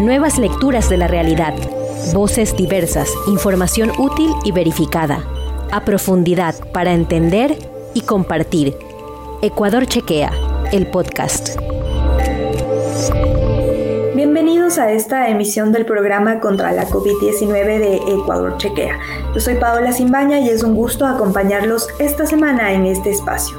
Nuevas lecturas de la realidad. Voces diversas, información útil y verificada. A profundidad para entender y compartir. Ecuador Chequea, el podcast. Bienvenidos a esta emisión del programa contra la COVID-19 de Ecuador Chequea. Yo soy Paola Simbaña y es un gusto acompañarlos esta semana en este espacio.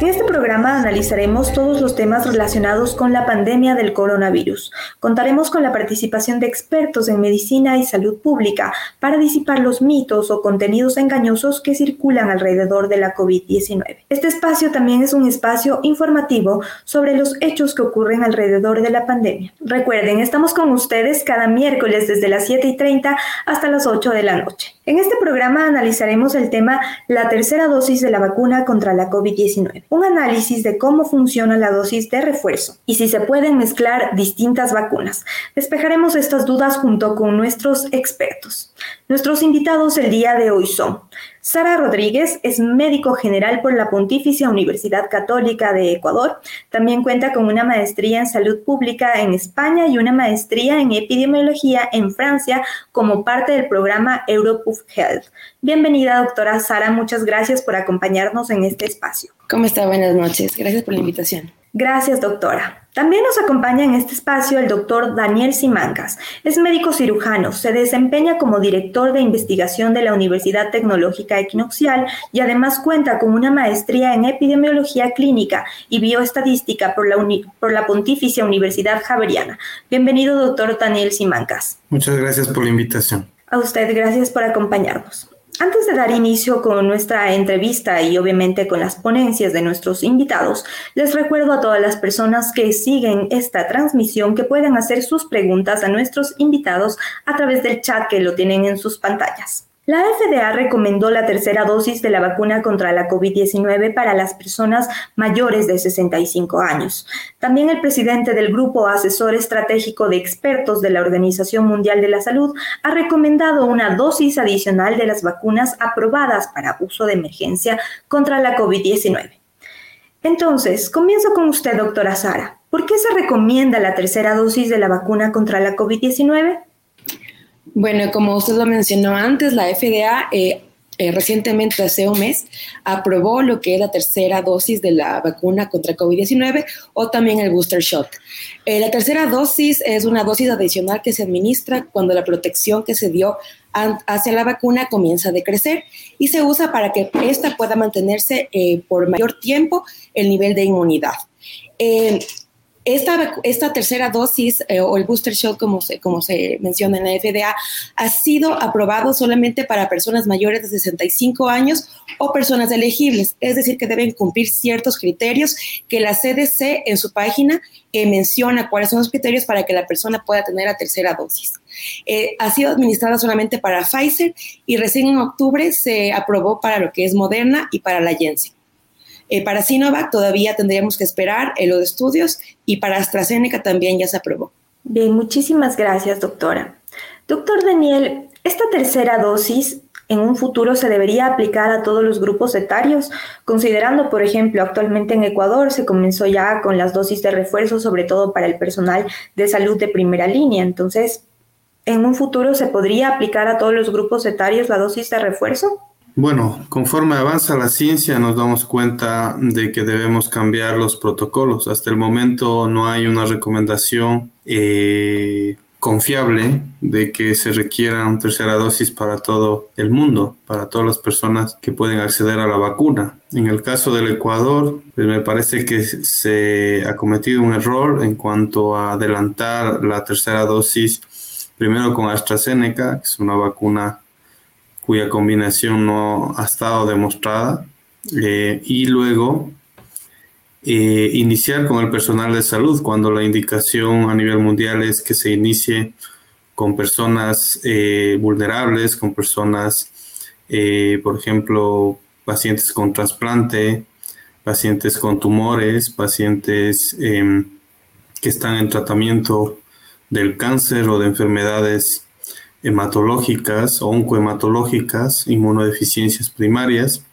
En este programa analizaremos todos los temas relacionados con la pandemia del coronavirus. Contaremos con la participación de expertos en medicina y salud pública para disipar los mitos o contenidos engañosos que circulan alrededor de la COVID-19. Este espacio también es un espacio informativo sobre los hechos que ocurren alrededor de la pandemia. Recuerden, estamos con ustedes cada miércoles desde las 7 y 30 hasta las 8 de la noche. En este programa analizaremos el tema la tercera dosis de la vacuna contra la COVID-19 un análisis de cómo funciona la dosis de refuerzo y si se pueden mezclar distintas vacunas. Despejaremos estas dudas junto con nuestros expertos. Nuestros invitados el día de hoy son Sara Rodríguez es médico general por la Pontificia Universidad Católica de Ecuador. También cuenta con una maestría en salud pública en España y una maestría en epidemiología en Francia como parte del programa Europuff Health. Bienvenida, doctora Sara. Muchas gracias por acompañarnos en este espacio. ¿Cómo está? Buenas noches. Gracias por la invitación. Gracias, doctora. También nos acompaña en este espacio el doctor Daniel Simancas. Es médico cirujano, se desempeña como director de investigación de la Universidad Tecnológica Equinoxial y además cuenta con una maestría en epidemiología clínica y bioestadística por la, por la Pontificia Universidad Javeriana. Bienvenido, doctor Daniel Simancas. Muchas gracias por la invitación. A usted, gracias por acompañarnos. Antes de dar inicio con nuestra entrevista y obviamente con las ponencias de nuestros invitados, les recuerdo a todas las personas que siguen esta transmisión que pueden hacer sus preguntas a nuestros invitados a través del chat que lo tienen en sus pantallas. La FDA recomendó la tercera dosis de la vacuna contra la COVID-19 para las personas mayores de 65 años. También el presidente del Grupo Asesor Estratégico de Expertos de la Organización Mundial de la Salud ha recomendado una dosis adicional de las vacunas aprobadas para uso de emergencia contra la COVID-19. Entonces, comienzo con usted, doctora Sara. ¿Por qué se recomienda la tercera dosis de la vacuna contra la COVID-19? Bueno, como usted lo mencionó antes, la FDA eh, eh, recientemente, hace un mes, aprobó lo que es la tercera dosis de la vacuna contra COVID-19 o también el booster shot. Eh, la tercera dosis es una dosis adicional que se administra cuando la protección que se dio hacia la vacuna comienza a decrecer y se usa para que ésta pueda mantenerse por mayor tiempo el nivel de inmunidad. Esta, esta tercera dosis eh, o el booster shot, como se, menciona en la FDA, ha sido aprobado solamente para personas mayores de 65 años o personas elegibles, es decir, que deben cumplir ciertos criterios que la CDC en su página eh, menciona cuáles son los criterios para que la persona pueda tener la tercera dosis. Eh, ha sido administrada solamente para Pfizer y recién en octubre se aprobó para lo que es Moderna y para la Janssen. Eh, para Sinovac todavía tendríamos que esperar en los estudios y para AstraZeneca también ya se aprobó. Bien, muchísimas gracias, doctora. Doctor Daniel, esta tercera dosis en un futuro se debería aplicar a todos los grupos etarios, considerando, por ejemplo, actualmente en Ecuador se comenzó ya con las dosis de refuerzo, sobre todo para el personal de salud de primera línea. Entonces, ¿en un futuro se podría aplicar a todos los grupos etarios la dosis de refuerzo? Bueno, conforme avanza la ciencia nos damos cuenta de que debemos cambiar los protocolos. Hasta el momento no hay una recomendación eh, confiable de que se requiera una tercera dosis para todo el mundo, para todas las personas que pueden acceder a la vacuna. En el caso del Ecuador, pues me parece que se ha cometido un error en cuanto a adelantar la tercera dosis primero con AstraZeneca, que es una vacuna cuya combinación no ha estado demostrada, eh, y luego eh, iniciar con el personal de salud cuando la indicación a nivel mundial es que se inicie con personas eh, vulnerables, con personas, por ejemplo, pacientes con trasplante, pacientes con tumores, pacientes em, que están en tratamiento del cáncer o de enfermedades hematológicas o oncohematológicas, inmunodeficiencias primarias,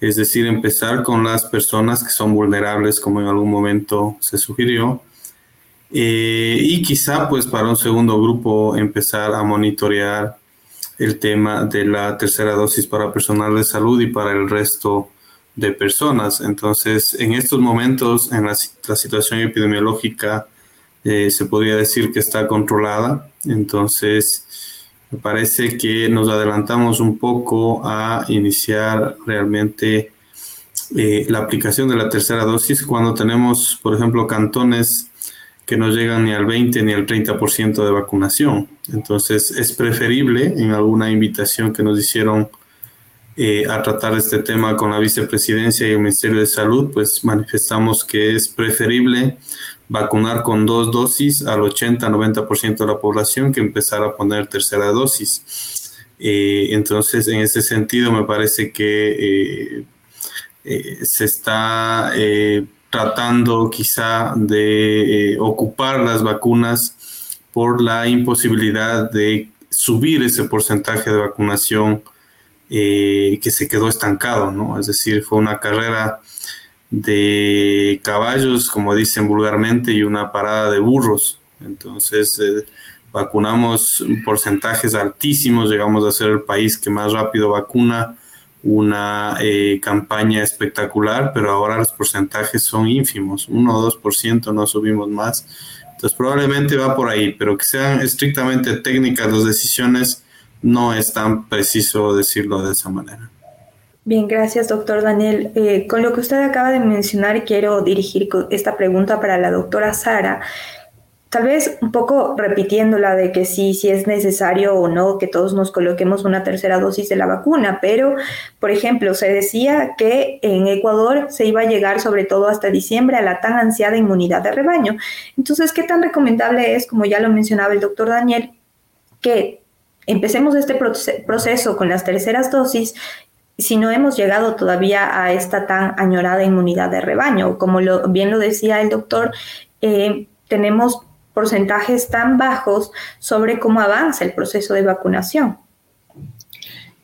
es decir, empezar con las personas que son vulnerables, como en algún momento se sugirió, Eh, y quizá pues para un segundo grupo empezar a monitorear el tema de la tercera dosis para personal de salud y para el resto de personas. Entonces, en estos momentos, en la, situación epidemiológica, eh, se podría decir que está controlada. Entonces, me parece que nos adelantamos un poco a iniciar realmente eh, la aplicación de la tercera dosis cuando tenemos, por ejemplo, cantones que no llegan ni al 20 ni al 30% de vacunación. Entonces es preferible, en alguna invitación que nos hicieron eh, a tratar este tema con la vicepresidencia y el Ministerio de Salud, pues manifestamos que es preferible vacunar con dos dosis al 80-90% de la población que empezar a poner tercera dosis. Eh, entonces, en ese sentido, me parece que eh, se está tratando quizá de eh, ocupar las vacunas por la imposibilidad de subir ese porcentaje de vacunación eh, que se quedó estancado, ¿no? Es decir, fue una carrera de caballos, como dicen vulgarmente, y una parada de burros. Entonces, eh, vacunamos porcentajes altísimos, llegamos a ser el país que más rápido vacuna una eh, campaña espectacular, pero ahora los porcentajes son ínfimos, 1 o 2%, no subimos más. Entonces probablemente va por ahí, pero que sean estrictamente técnicas las decisiones, no es tan preciso decirlo de esa manera. Bien, gracias, doctor Daniel. Eh, con lo que usted acaba de mencionar, quiero dirigir esta pregunta para la doctora Sara. Tal vez un poco repitiéndola de que sí, sí es necesario o no que todos nos coloquemos una tercera dosis de la vacuna, pero, por ejemplo, se decía que en Ecuador se iba a llegar sobre todo hasta diciembre a la tan ansiada inmunidad de rebaño. Entonces, ¿qué tan recomendable es, como ya lo mencionaba el doctor Daniel, que empecemos este proceso con las terceras dosis si no hemos llegado todavía a esta tan añorada inmunidad de rebaño? Como lo, bien lo decía el doctor, eh, tenemos porcentajes tan bajos sobre cómo avanza el proceso de vacunación.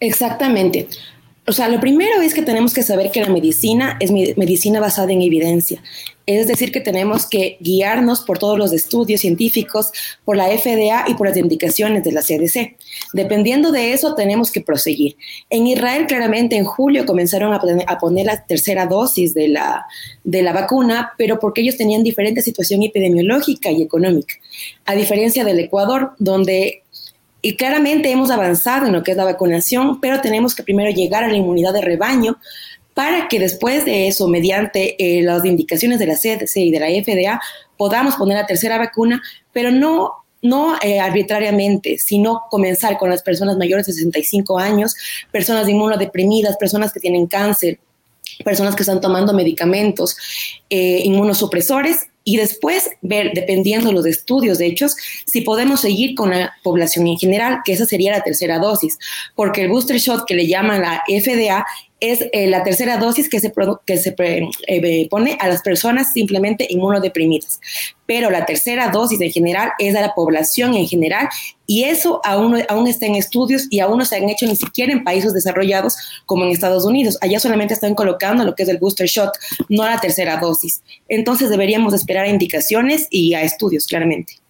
Exactamente. O sea, lo primero es que tenemos que saber que la medicina es medicina basada en evidencia. Es decir, que tenemos que guiarnos por todos los estudios científicos, por la FDA y por las indicaciones de la CDC. Dependiendo de eso, tenemos que proseguir. En Israel, claramente, en julio comenzaron a poner, la tercera dosis de la, de la vacuna, pero porque ellos tenían diferente situación epidemiológica y económica. A diferencia del Ecuador, donde y claramente hemos avanzado en lo que es la vacunación, pero tenemos que primero llegar a la inmunidad de rebaño para que después de eso, mediante eh, las indicaciones de la CDC y de la FDA, podamos poner la tercera vacuna, pero no no eh, arbitrariamente, sino comenzar con las personas mayores de 65 años, personas inmunodeprimidas, personas que tienen cáncer, personas que están tomando medicamentos eh, inmunosupresores y después ver, dependiendo de los estudios de hechos, si podemos seguir con la población en general, que esa sería la tercera dosis, porque el booster shot que le llaman la FDA es eh, la tercera dosis que se, que se eh, pone a las personas simplemente inmunodeprimidas. Pero la tercera dosis en general es a la población en general y eso aún, aún está en estudios y aún no se han hecho ni siquiera en países desarrollados como en Estados Unidos. Allá solamente están colocando lo que es el booster shot, no la tercera dosis. Entonces deberíamos esperar a indicaciones y a estudios, claramente.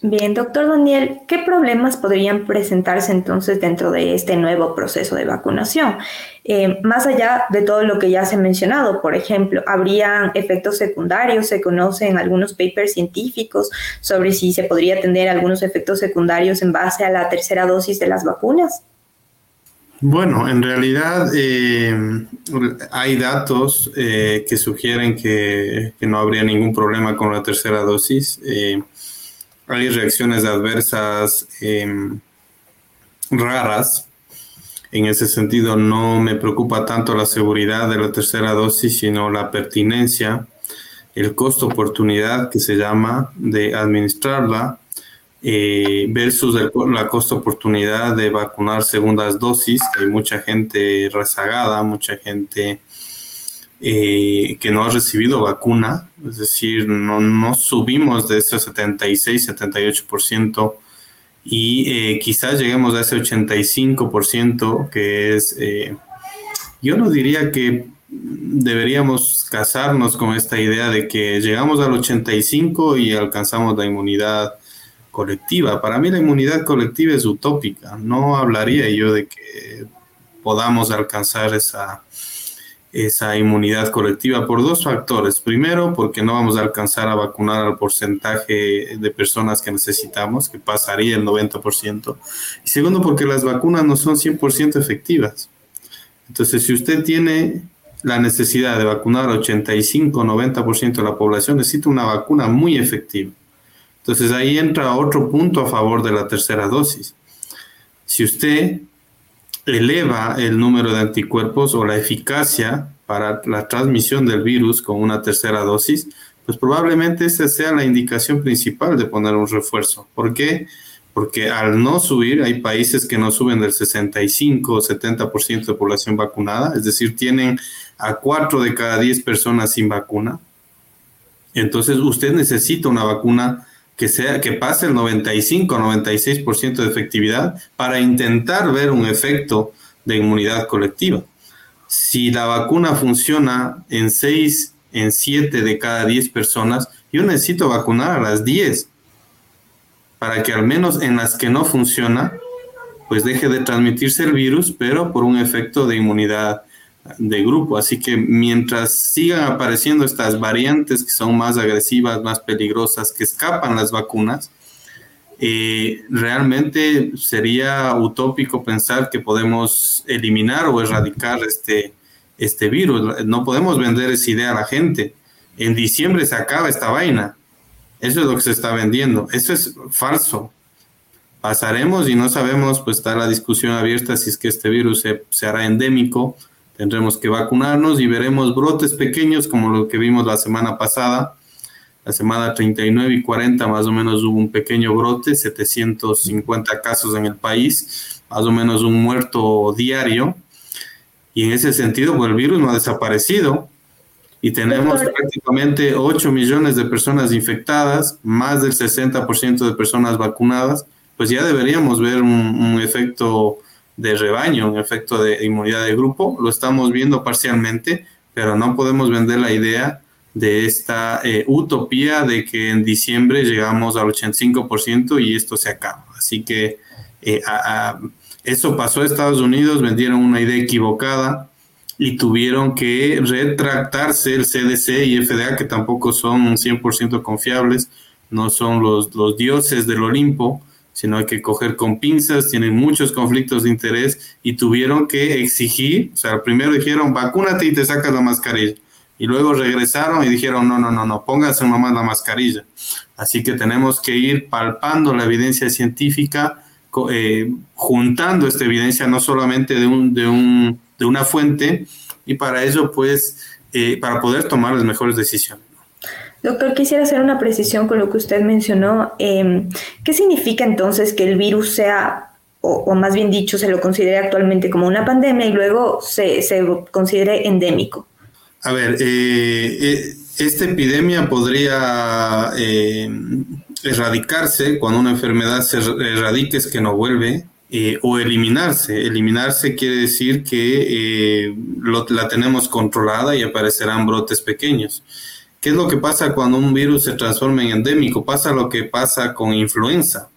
Bien, doctor Daniel, ¿qué problemas podrían presentarse entonces dentro de este nuevo proceso de vacunación? Eh, más allá de todo lo que ya se ha mencionado, por ejemplo, ¿habrían efectos secundarios? ¿Se conocen algunos papers científicos sobre si se podría tener algunos efectos secundarios en base a la tercera dosis de las vacunas? Bueno, en realidad eh, hay datos eh, que sugieren que, no habría ningún problema con la tercera dosis hay reacciones adversas em, raras. En ese sentido, no me preocupa tanto la seguridad de la tercera dosis, sino la pertinencia, el costo-oportunidad que se llama de administrarla eh, versus la costo-oportunidad de vacunar segundas dosis. Hay mucha gente rezagada, mucha gente eh, que no ha recibido vacuna, es decir, no, no subimos de ese 76, 78% y eh, quizás lleguemos a ese 85% que es, eh, yo no diría que deberíamos casarnos con esta idea de que llegamos al 85 y alcanzamos la inmunidad colectiva. Para mí la inmunidad colectiva es utópica. No hablaría yo de que podamos alcanzar esa, esa inmunidad colectiva por dos factores. Primero, porque no vamos a alcanzar a vacunar al porcentaje de personas que necesitamos, que pasaría el 90%. Y segundo, porque las vacunas no son 100% efectivas. Entonces, si usted tiene la necesidad de vacunar 85-90% de la población, necesita una vacuna muy efectiva. Entonces ahí entra otro punto a favor de la tercera dosis. Si usted eleva el número de anticuerpos o la eficacia para la transmisión del virus con una tercera dosis, pues probablemente esa sea la indicación principal de poner un refuerzo. ¿Por qué? Porque al no subir, hay países que no suben del 65 o 70% de población vacunada, es decir, tienen a 4 de cada 10 personas sin vacuna. Entonces usted necesita una vacuna que, sea, que pase el 95 96% de efectividad para intentar ver un efecto de inmunidad colectiva. Si la vacuna funciona en 6, en 7 de cada 10 personas, yo necesito vacunar a las 10 para que al menos en las que no funciona, pues deje de transmitirse el virus, pero por un efecto de inmunidad de grupo. Así que mientras sigan apareciendo estas variantes que son más agresivas, más peligrosas, que escapan las vacunas, eh, realmente sería utópico pensar que podemos eliminar o erradicar este, este virus. No podemos vender esa idea a la gente. En diciembre se acaba esta vaina. Eso es lo que se está vendiendo. Eso es falso. Pasaremos y no sabemos, pues está la discusión abierta si es que este virus se, se hará endémico Tendremos que vacunarnos y veremos brotes pequeños como lo que vimos la semana pasada. La semana 39 y 40 más o menos hubo un pequeño brote, 750 casos en el país, más o menos un muerto diario. Y en ese sentido, pues el virus no ha desaparecido. Y tenemos prácticamente 8 millones de personas infectadas, más del 60% de personas vacunadas. Pues ya deberíamos ver un, un efecto de rebaño, un efecto de inmunidad de grupo. Lo estamos viendo parcialmente, pero no podemos vender la idea de esta eh, utopía de que en diciembre llegamos al 85% y esto se acaba. Así que eh, eso pasó a Estados Unidos, vendieron una idea equivocada y tuvieron que retractarse el CDC y FDA, que tampoco son 100% confiables, no son los, los dioses del Olimpo, sino hay que coger con pinzas, tienen muchos conflictos de interés y tuvieron que exigir, o sea, primero dijeron, vacúnate y te sacas la mascarilla. Y luego regresaron y dijeron, no, no, no, no, póngase nomás la mascarilla. Así que tenemos que ir palpando la evidencia científica, eh, juntando esta evidencia no solamente de, un, de, un, de una fuente, y para eso, pues, eh, para poder tomar las mejores decisiones. Doctor, quisiera hacer una precisión con lo que usted mencionó. Em, ¿Qué significa entonces que el virus sea, o, más bien dicho, se lo considere actualmente como una pandemia y luego se, considere endémico? A ver, eh, eh, esta epidemia podría eh, erradicarse cuando una enfermedad se erradique, es que no vuelve, o eliminarse. Eliminarse quiere decir que la tenemos controlada y aparecerán brotes pequeños. ¿Qué es lo que pasa cuando un virus se transforma en endémico? Pasa lo que pasa con influenza.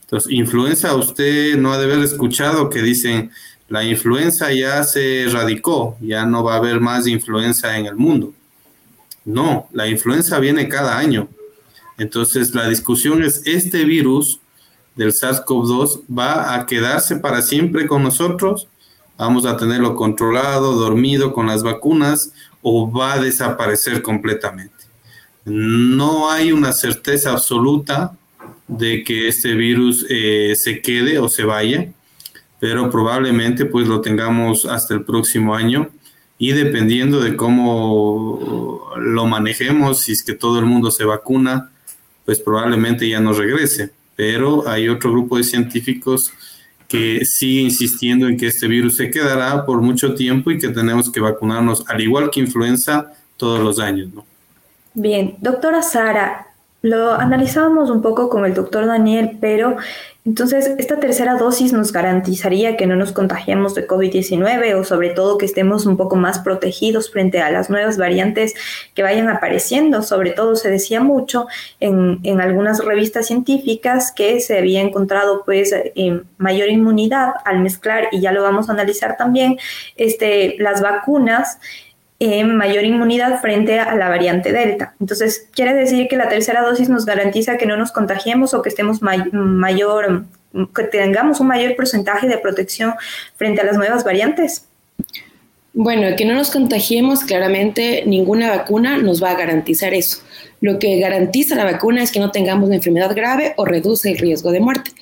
Entonces, influenza, usted no ha de haber escuchado que dicen, la influenza ya se erradicó, ya no va a haber más influenza en el mundo. No, la influenza viene cada año. Entonces, la discusión es, ¿este virus del SARS-CoV-2 va a quedarse para siempre con nosotros? ¿Vamos a tenerlo controlado, dormido con las vacunas? O va a desaparecer completamente. No hay una certeza absoluta de que este virus eh, se quede o se vaya, pero probablemente pues lo tengamos hasta el próximo año y dependiendo de cómo lo manejemos, si es que todo el mundo se vacuna, pues probablemente ya no regrese. Pero hay otro grupo de científicos que sigue insistiendo en que este virus se quedará por mucho tiempo y que tenemos que vacunarnos, al igual que influenza, todos los años. ¿no? Bien, doctora Sara, Lo analizábamos un poco con el doctor Daniel, pero entonces esta tercera dosis nos garantizaría que no nos contagiemos de COVID-19 o sobre todo que estemos un poco más protegidos frente a las nuevas variantes que vayan apareciendo. Sobre todo se decía mucho en, en algunas revistas científicas que se había encontrado pues mayor inmunidad al mezclar, y ya lo vamos a analizar también, este, las vacunas mayor inmunidad frente a la variante Delta. Entonces, quiere decir que la tercera dosis nos garantiza que no nos contagiemos o que estemos mayor, que tengamos un mayor porcentaje de protección frente a las nuevas variantes. Bueno, que no nos contagiemos, claramente ninguna vacuna nos va a garantizar eso. Lo que garantiza la vacuna es que no tengamos una enfermedad grave o reduce el riesgo de muerte.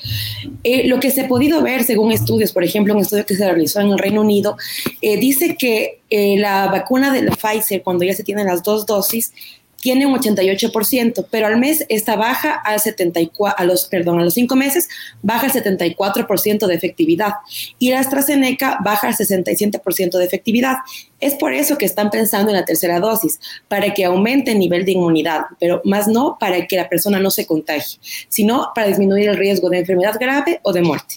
Eh, lo que se ha podido ver según estudios, por ejemplo, un estudio que se realizó en el Reino Unido, eh, dice que eh, la vacuna de la Pfizer, cuando ya se tienen las dos dosis, tiene un 88%, pero al mes esta baja al 74, a los, perdón, a los cinco meses baja al 74% de efectividad y la AstraZeneca baja al 67% de efectividad. Es por eso que están pensando en la tercera dosis, para que aumente el nivel de inmunidad, pero más no para que la persona no se contagie, sino para disminuir el riesgo de enfermedad grave o de muerte.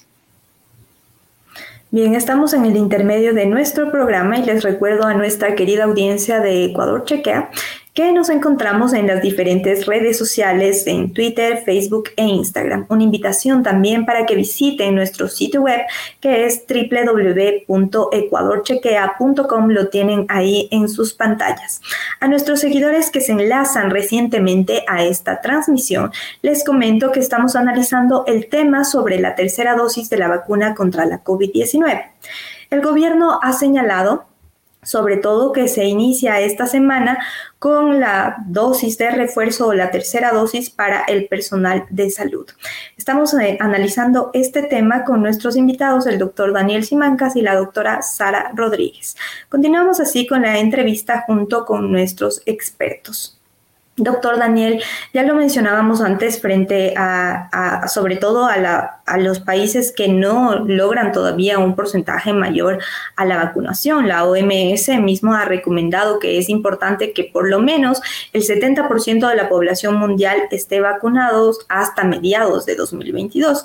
Bien, estamos en el intermedio de nuestro programa y les recuerdo a nuestra querida audiencia de Ecuador Chequea que nos encontramos en las diferentes redes sociales, en Twitter, Facebook e Instagram. Una invitación también para que visiten nuestro sitio web que es www.ecuadorchequea.com, lo tienen ahí en sus pantallas. A nuestros seguidores que se enlazan recientemente a esta transmisión, les comento que estamos analizando el tema sobre la tercera dosis de la vacuna contra la COVID-19. El gobierno ha señalado sobre todo que se inicia esta semana con la dosis de refuerzo o la tercera dosis para el personal de salud. Estamos eh, analizando este tema con nuestros invitados, el doctor Daniel Simancas y la doctora Sara Rodríguez. Continuamos así con la entrevista junto con nuestros expertos. Doctor Daniel, ya lo mencionábamos antes frente a, sobre todo a, a, los países que no logran todavía un porcentaje mayor a la vacunación. La OMS mismo ha recomendado que es importante que por lo menos el 70% de la población mundial esté vacunados hasta mediados de 2022.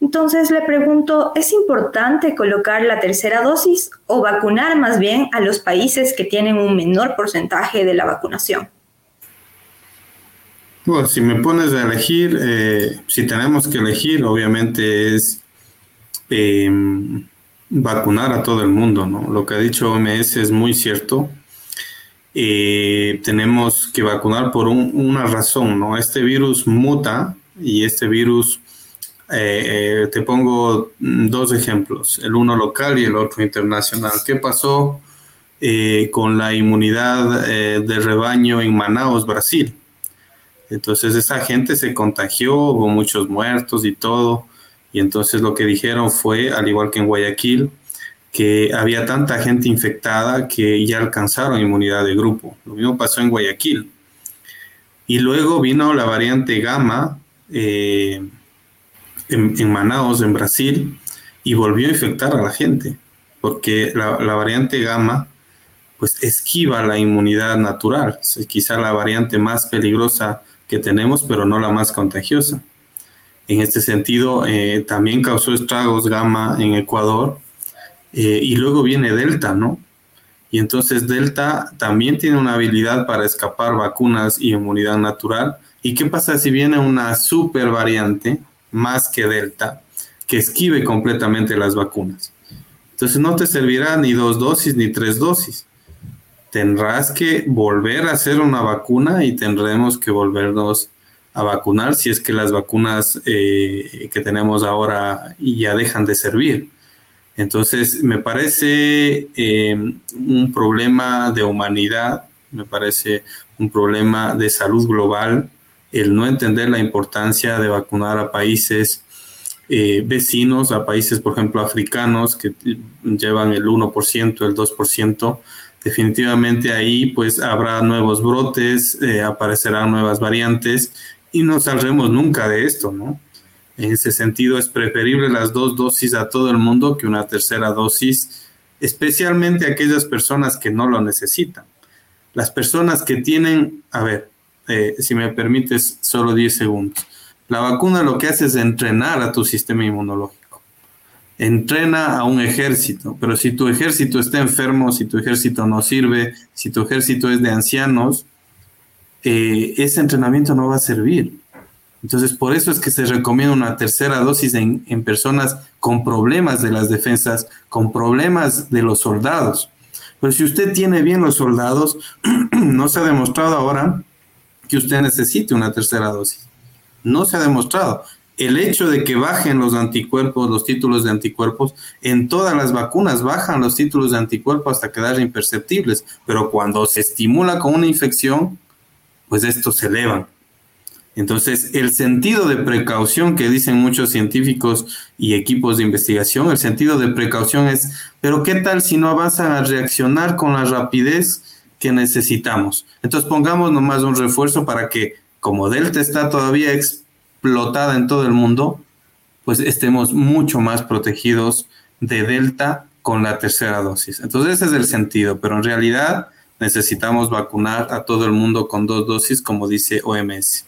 Entonces le pregunto, ¿es importante colocar la tercera dosis o vacunar más bien a los países que tienen un menor porcentaje de la vacunación? Bueno, si me pones a elegir, eh, si tenemos que elegir, obviamente es em, vacunar a todo el mundo, ¿no? Lo que ha dicho OMS es muy cierto. Eh, tenemos que vacunar por una razón, ¿no? Este virus muta y este virus, eh, te pongo dos ejemplos, el uno local y el otro internacional. ¿Qué pasó con la inmunidad de rebaño en Manaus, Brasil? Entonces esa gente se contagió, hubo muchos muertos y todo. Y entonces lo que dijeron fue, al igual que en Guayaquil, que había tanta gente infectada que ya alcanzaron inmunidad de grupo. Lo mismo pasó en Guayaquil. Y luego vino la variante gamma eh, en, Manaus, en Brasil, y volvió a infectar a la gente, porque la, la variante gamma pues esquiva la inmunidad natural. Quizá la variante más peligrosa que tenemos, pero no la más contagiosa. En este sentido, eh, también causó estragos gamma en Ecuador eh, y luego viene Delta, ¿no? Y entonces Delta también tiene una habilidad para escapar vacunas y inmunidad natural. ¿Y qué pasa si viene una super variante más que Delta que esquive completamente las vacunas? Entonces no te servirá ni dos dosis ni tres dosis tendrás que volver a hacer una vacuna y tendremos que volvernos a vacunar si es que las vacunas eh, que tenemos ahora ya dejan de servir. Entonces, me parece eh, un problema de humanidad, me parece un problema de salud global el no entender la importancia de vacunar a países eh, vecinos, a países, por ejemplo, africanos que llevan el 1%, el 2%, definitivamente ahí pues habrá nuevos brotes, eh, aparecerán nuevas variantes y no saldremos nunca de esto, ¿no? En ese sentido es preferible las dos dosis a todo el mundo que una tercera dosis, especialmente aquellas personas que no lo necesitan. Las personas que tienen, a ver, eh, si me permites, solo 10 segundos. La vacuna lo que hace es entrenar a tu sistema inmunológico. Entrena a un ejército, pero si tu ejército está enfermo, si tu ejército no sirve, si tu ejército es de ancianos, eh, ese entrenamiento no va a servir. Entonces, por eso es que se recomienda una tercera dosis en, en personas con problemas de las defensas, con problemas de los soldados. Pero si usted tiene bien los soldados, no se ha demostrado ahora que usted necesite una tercera dosis. No se ha demostrado. El hecho de que bajen los anticuerpos, los títulos de anticuerpos, en todas las vacunas bajan los títulos de anticuerpos hasta quedar imperceptibles, pero cuando se estimula con una infección, pues estos se elevan. Entonces, el sentido de precaución que dicen muchos científicos y equipos de investigación, el sentido de precaución es, pero ¿qué tal si no avanzan a reaccionar con la rapidez que necesitamos? Entonces, pongamos nomás un refuerzo para que, como Delta está todavía explotada en todo el mundo, pues estemos mucho más protegidos de Delta con la tercera dosis. Entonces, ese es el sentido, pero en realidad necesitamos vacunar a todo el mundo con dos dosis, como dice OMS.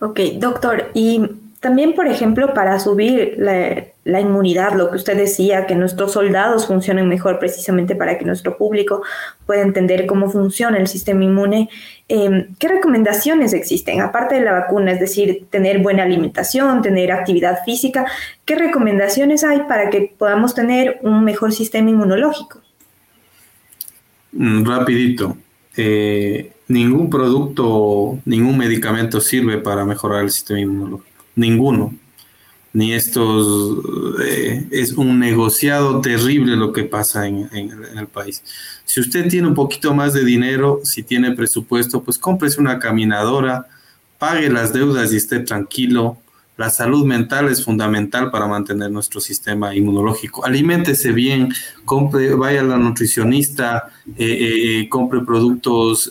Ok, doctor, y también, por ejemplo, para subir la, inmunidad, lo que usted decía, que nuestros soldados funcionen mejor precisamente para que nuestro público pueda entender cómo funciona el sistema inmune, em, ¿qué recomendaciones existen? Aparte de la vacuna, es decir, tener buena alimentación, tener actividad física, ¿qué recomendaciones hay para que podamos tener un mejor sistema inmunológico? Mm, rapidito. Eh, ningún producto, ningún medicamento sirve para mejorar el sistema inmunológico. Ninguno. Ni estos, eh, es un negociado terrible lo que pasa en, el país. Si usted tiene un poquito más de dinero, si tiene presupuesto, pues cómprese una caminadora, pague las deudas y esté tranquilo. La salud mental es fundamental para mantener nuestro sistema inmunológico. Aliméntese bien, compre, vaya a la nutricionista, eh, eh, compre productos,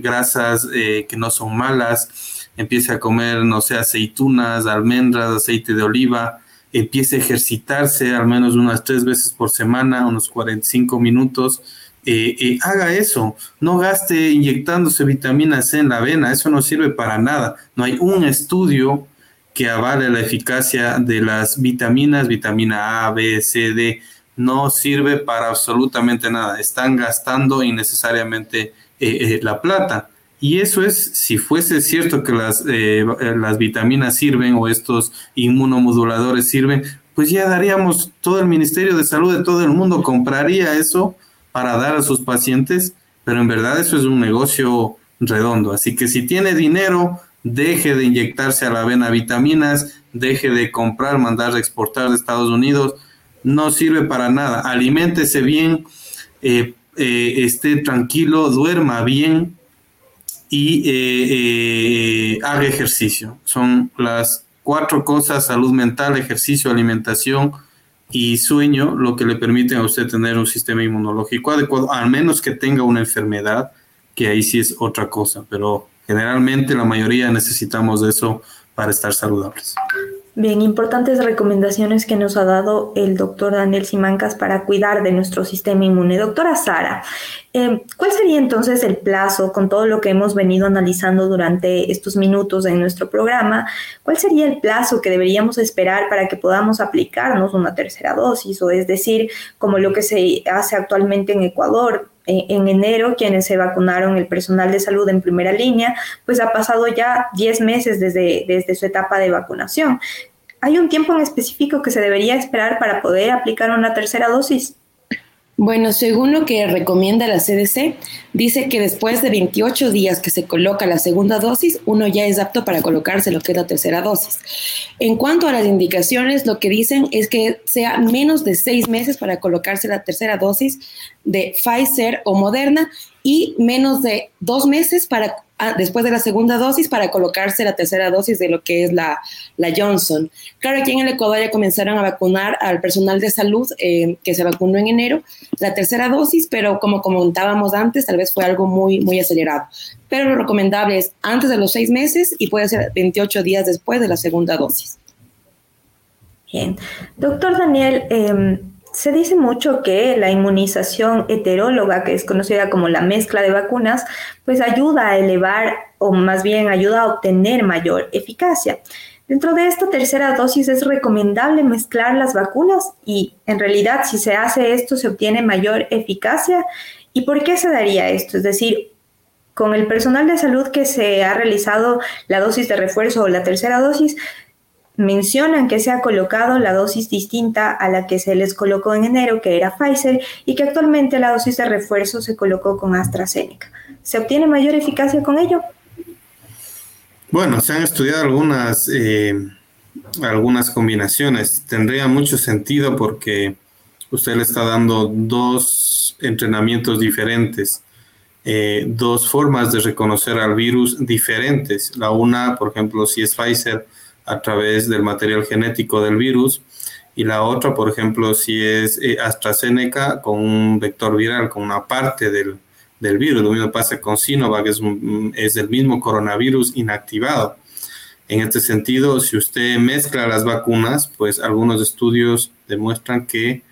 grasas que no son malas, empiece a comer, no sé, aceitunas, almendras, aceite de oliva, empiece a ejercitarse al menos unas tres veces por semana, unos 45 minutos. haga eso, no gaste inyectándose vitamina C en la vena, eso no sirve para nada. No hay un estudio que avale la eficacia de las vitaminas, vitamina A, B, C, D, no sirve para absolutamente nada. Están gastando innecesariamente eh, eh, la plata. Y eso es, si fuese cierto que las, eh, las vitaminas sirven o estos inmunomoduladores sirven, pues ya daríamos, todo el Ministerio de Salud de todo el mundo compraría eso para dar a sus pacientes, pero en verdad eso es un negocio redondo. Así que si tiene dinero, deje de inyectarse a la vena vitaminas, deje de comprar, mandar, exportar de Estados Unidos, no sirve para nada. Aliméntese bien, eh, eh, esté tranquilo, duerma bien y eh, haga ejercicio. Son las cuatro cosas, salud mental, ejercicio, alimentación y sueño, lo que le permite a usted tener un sistema inmunológico adecuado, al menos que tenga una enfermedad, que ahí sí es otra cosa, pero Generalmente la mayoría necesitamos de eso para estar saludables. Bien, importantes recomendaciones que nos ha dado el doctor Daniel Simancas para cuidar de nuestro sistema inmune. Doctora Sara, eh, ¿cuál sería entonces el plazo con todo lo que hemos venido analizando durante estos minutos en nuestro programa? ¿Cuál sería el plazo que deberíamos esperar para que podamos aplicarnos una tercera dosis? O es decir, como lo que se hace actualmente en Ecuador, en enero, quienes se vacunaron, el personal de salud en primera línea, pues ha pasado ya 10 meses desde, desde su etapa de vacunación. ¿Hay un tiempo en específico que se debería esperar para poder aplicar una tercera dosis? Bueno, según lo que recomienda la CDC, dice que después de 28 días que se coloca la segunda dosis, uno ya es apto para colocarse lo que es la tercera dosis. En cuanto a las indicaciones, lo que dicen es que sea menos de seis meses para colocarse la tercera dosis de Pfizer o Moderna y menos de dos meses para después de la segunda dosis para colocarse la tercera dosis de lo que es la, la Johnson. Claro, aquí en el Ecuador ya comenzaron a vacunar al personal de salud eh, que se vacunó en enero, la tercera dosis, pero como comentábamos antes, tal vez fue algo muy, muy acelerado. Pero lo recomendable es antes de los seis meses y puede ser 28 días después de la segunda dosis. Bien. Doctor Daniel, em, Se dice mucho que la inmunización heteróloga, que es conocida como la mezcla de vacunas, pues ayuda a elevar o más bien ayuda a obtener mayor eficacia. Dentro de esta tercera dosis es recomendable mezclar las vacunas y en realidad si se hace esto se obtiene mayor eficacia. ¿Y por qué se daría esto? Es decir, con el personal de salud que se ha realizado la dosis de refuerzo o la tercera dosis, mencionan que se ha colocado la dosis distinta a la que se les colocó en enero, que era Pfizer, y que actualmente la dosis de refuerzo se colocó con AstraZeneca. ¿Se obtiene mayor eficacia con ello? Bueno, se han estudiado algunas, eh, algunas combinaciones. Tendría mucho sentido porque usted le está dando dos entrenamientos diferentes, eh, dos formas de reconocer al virus diferentes. La una, por ejemplo, si es Pfizer, a través del material genético del virus y la otra, por ejemplo, si es eh, AstraZeneca con un vector viral, con una parte del, virus. Lo mismo pasa con Sinovac, es, es el mismo coronavirus inactivado. En este sentido, si usted mezcla las vacunas, pues algunos estudios demuestran que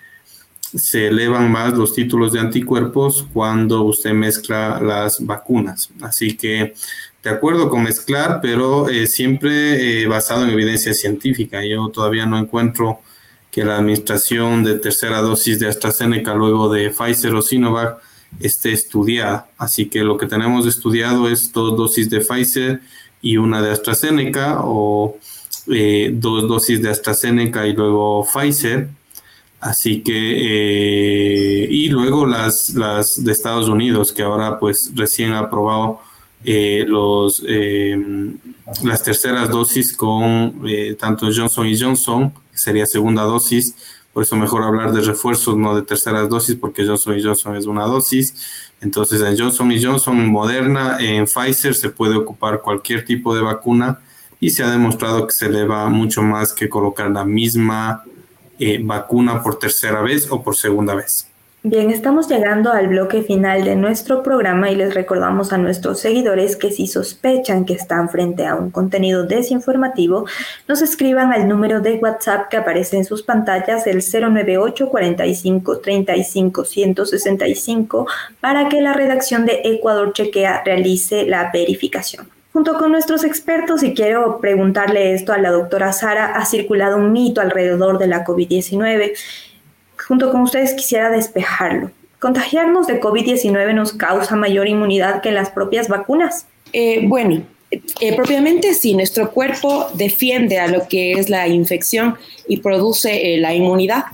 se elevan más los títulos de anticuerpos cuando usted mezcla las vacunas. Así que de acuerdo con mezclar, pero eh, siempre eh, basado en evidencia científica. Yo todavía no encuentro que la administración de tercera dosis de AstraZeneca luego de Pfizer o Sinovac esté estudiada. Así que lo que tenemos estudiado es dos dosis de Pfizer y una de AstraZeneca o eh, dos dosis de AstraZeneca y luego Pfizer. Así que, y luego las, las de Estados Unidos, que ahora pues recién ha aprobado eh, los, eh, las terceras dosis con eh, tanto Johnson y Johnson, que sería segunda dosis, por eso mejor hablar de refuerzos, no de terceras dosis, porque Johnson y Johnson es una dosis. Entonces en Johnson y Johnson, Moderna, en Pfizer se puede ocupar cualquier tipo de vacuna y se ha demostrado que se le va mucho más que colocar la misma vacuna por tercera vez o por segunda vez. Bien, estamos llegando al bloque final de nuestro programa y les recordamos a nuestros seguidores que si sospechan que están frente a un contenido desinformativo, nos escriban al número de WhatsApp que aparece en sus pantallas, el 098 45 35 165, para que la redacción de Ecuador Chequea realice la verificación. Junto con nuestros expertos, y quiero preguntarle esto a la doctora Sara, ha circulado un mito alrededor de la COVID-19 junto con ustedes quisiera despejarlo. ¿Contagiarnos de COVID-19 nos causa mayor inmunidad que las propias vacunas? Eh, bueno, eh, propiamente sí, nuestro cuerpo defiende a lo que es la infección y produce eh, la inmunidad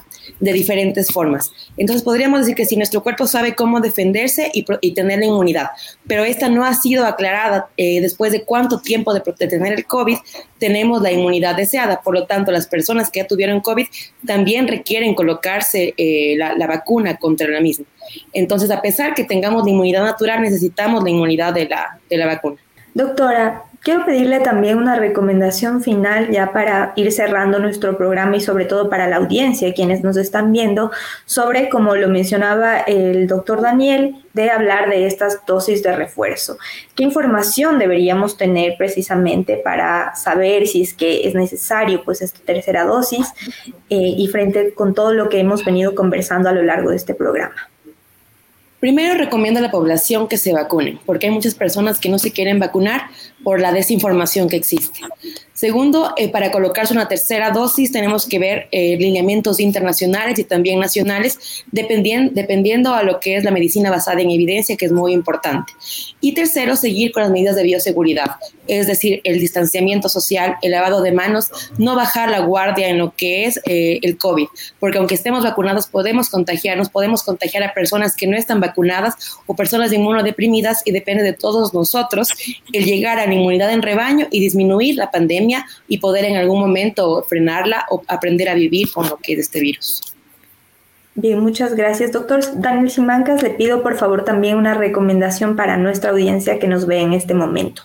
de diferentes formas. Entonces podríamos decir que si nuestro cuerpo sabe cómo defenderse y, tener la inmunidad, pero esta no ha sido aclarada eh, después de cuánto tiempo de, tener el COVID, tenemos la inmunidad deseada. Por lo tanto, las personas que ya tuvieron COVID también requieren colocarse eh, la, vacuna contra la misma. Entonces, a pesar que tengamos la inmunidad natural, necesitamos la inmunidad de la, de la vacuna. Doctora, Quiero pedirle también una recomendación final ya para ir cerrando nuestro programa y sobre todo para la audiencia, quienes nos están viendo, sobre, como lo mencionaba el doctor Daniel, de hablar de estas dosis de refuerzo. ¿Qué información deberíamos tener precisamente para saber si es que es necesario pues esta tercera dosis eh, y frente con todo lo que hemos venido conversando a lo largo de este programa? Primero recomiendo a la población que se vacunen, porque hay muchas personas que no se quieren vacunar por la desinformación que existe. Segundo, eh, para colocarse una tercera dosis tenemos que ver eh, lineamientos internacionales y también nacionales, dependiendo, dependiendo a lo que es la medicina basada en evidencia, que es muy importante. Y tercero, seguir con las medidas de bioseguridad, es decir, el distanciamiento social, el lavado de manos, no bajar la guardia en lo que es eh, el COVID, porque aunque estemos vacunados podemos contagiarnos, podemos contagiar a personas que no están vacunadas o personas inmunodeprimidas y depende de todos nosotros el llegar a la inmunidad en rebaño y disminuir la pandemia y poder en algún momento frenarla o aprender a vivir con lo que es este virus. Bien, muchas gracias, doctor Daniel Simancas. Le pido por favor también una recomendación para nuestra audiencia que nos ve en este momento.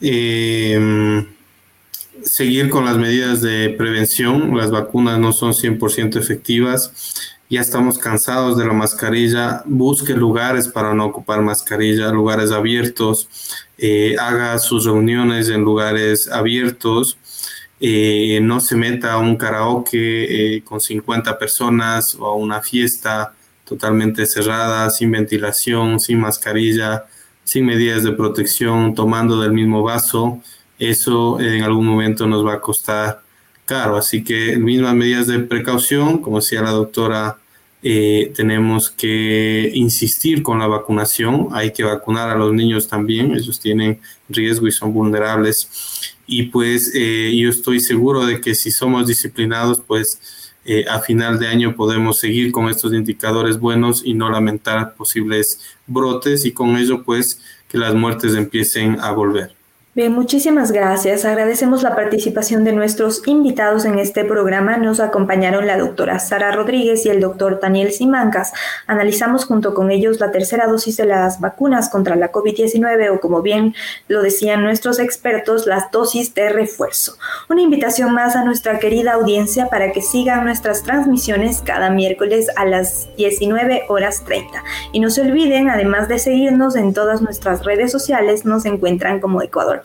Em, seguir con las medidas de prevención. Las vacunas no son 100% efectivas. Ya estamos cansados de la mascarilla. Busque lugares para no ocupar mascarilla, lugares abiertos, eh, haga sus reuniones en lugares abiertos eh, no se meta a un karaoke eh, con 50 personas o a una fiesta totalmente cerrada, sin ventilación, sin mascarilla, sin medidas de protección, tomando del mismo vaso. Eso en algún momento nos va a costar caro. Así que mismas medidas de precaución, como decía la doctora, eh, tenemos que insistir con la vacunación. Hay que vacunar a los niños también, ellos tienen riesgo y son vulnerables y pues eh, yo estoy seguro de que si somos disciplinados, pues eh, a final de año podemos seguir con estos indicadores buenos y no lamentar posibles brotes y con ello pues que las muertes empiecen a volver. Bien, muchísimas gracias. Agradecemos la participación de nuestros invitados en este programa. Nos acompañaron la doctora Sara Rodríguez y el doctor Daniel Simancas. Analizamos junto con ellos la tercera dosis de las vacunas contra la COVID-19 o como bien lo decían nuestros expertos, las dosis de refuerzo. Una invitación más a nuestra querida audiencia para que sigan nuestras transmisiones cada miércoles a las 19 horas 30. Y no se olviden, además de seguirnos en todas nuestras redes sociales, nos encuentran como Ecuador